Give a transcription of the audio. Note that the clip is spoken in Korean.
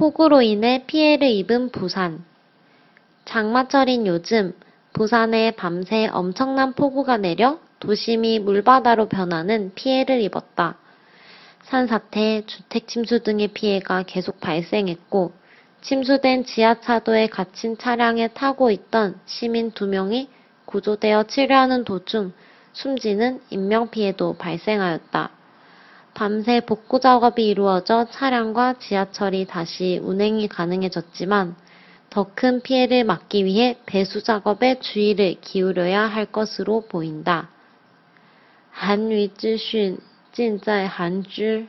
폭우로 인해 피해를 입은 부산. 장마철인 요즘 부산에 밤새 엄청난 폭우가 내려 도심이 물바다로 변하는 피해를 입었다. 산사태, 주택 침수 등의 피해가 계속 발생했고 침수된 지하차도에 갇힌 차량에 타고 있던 시민 두 명이 구조되어 치료하는 도중 숨지는 인명피해도 발생하였다. 밤새 복구 작업이 이루어져 차량과 지하철이 다시 운행이 가능해졌지만 더 큰 피해를 막기 위해 배수 작업에 주의를 기울여야 할 것으로 보인다. 韩语资讯尽在韩知。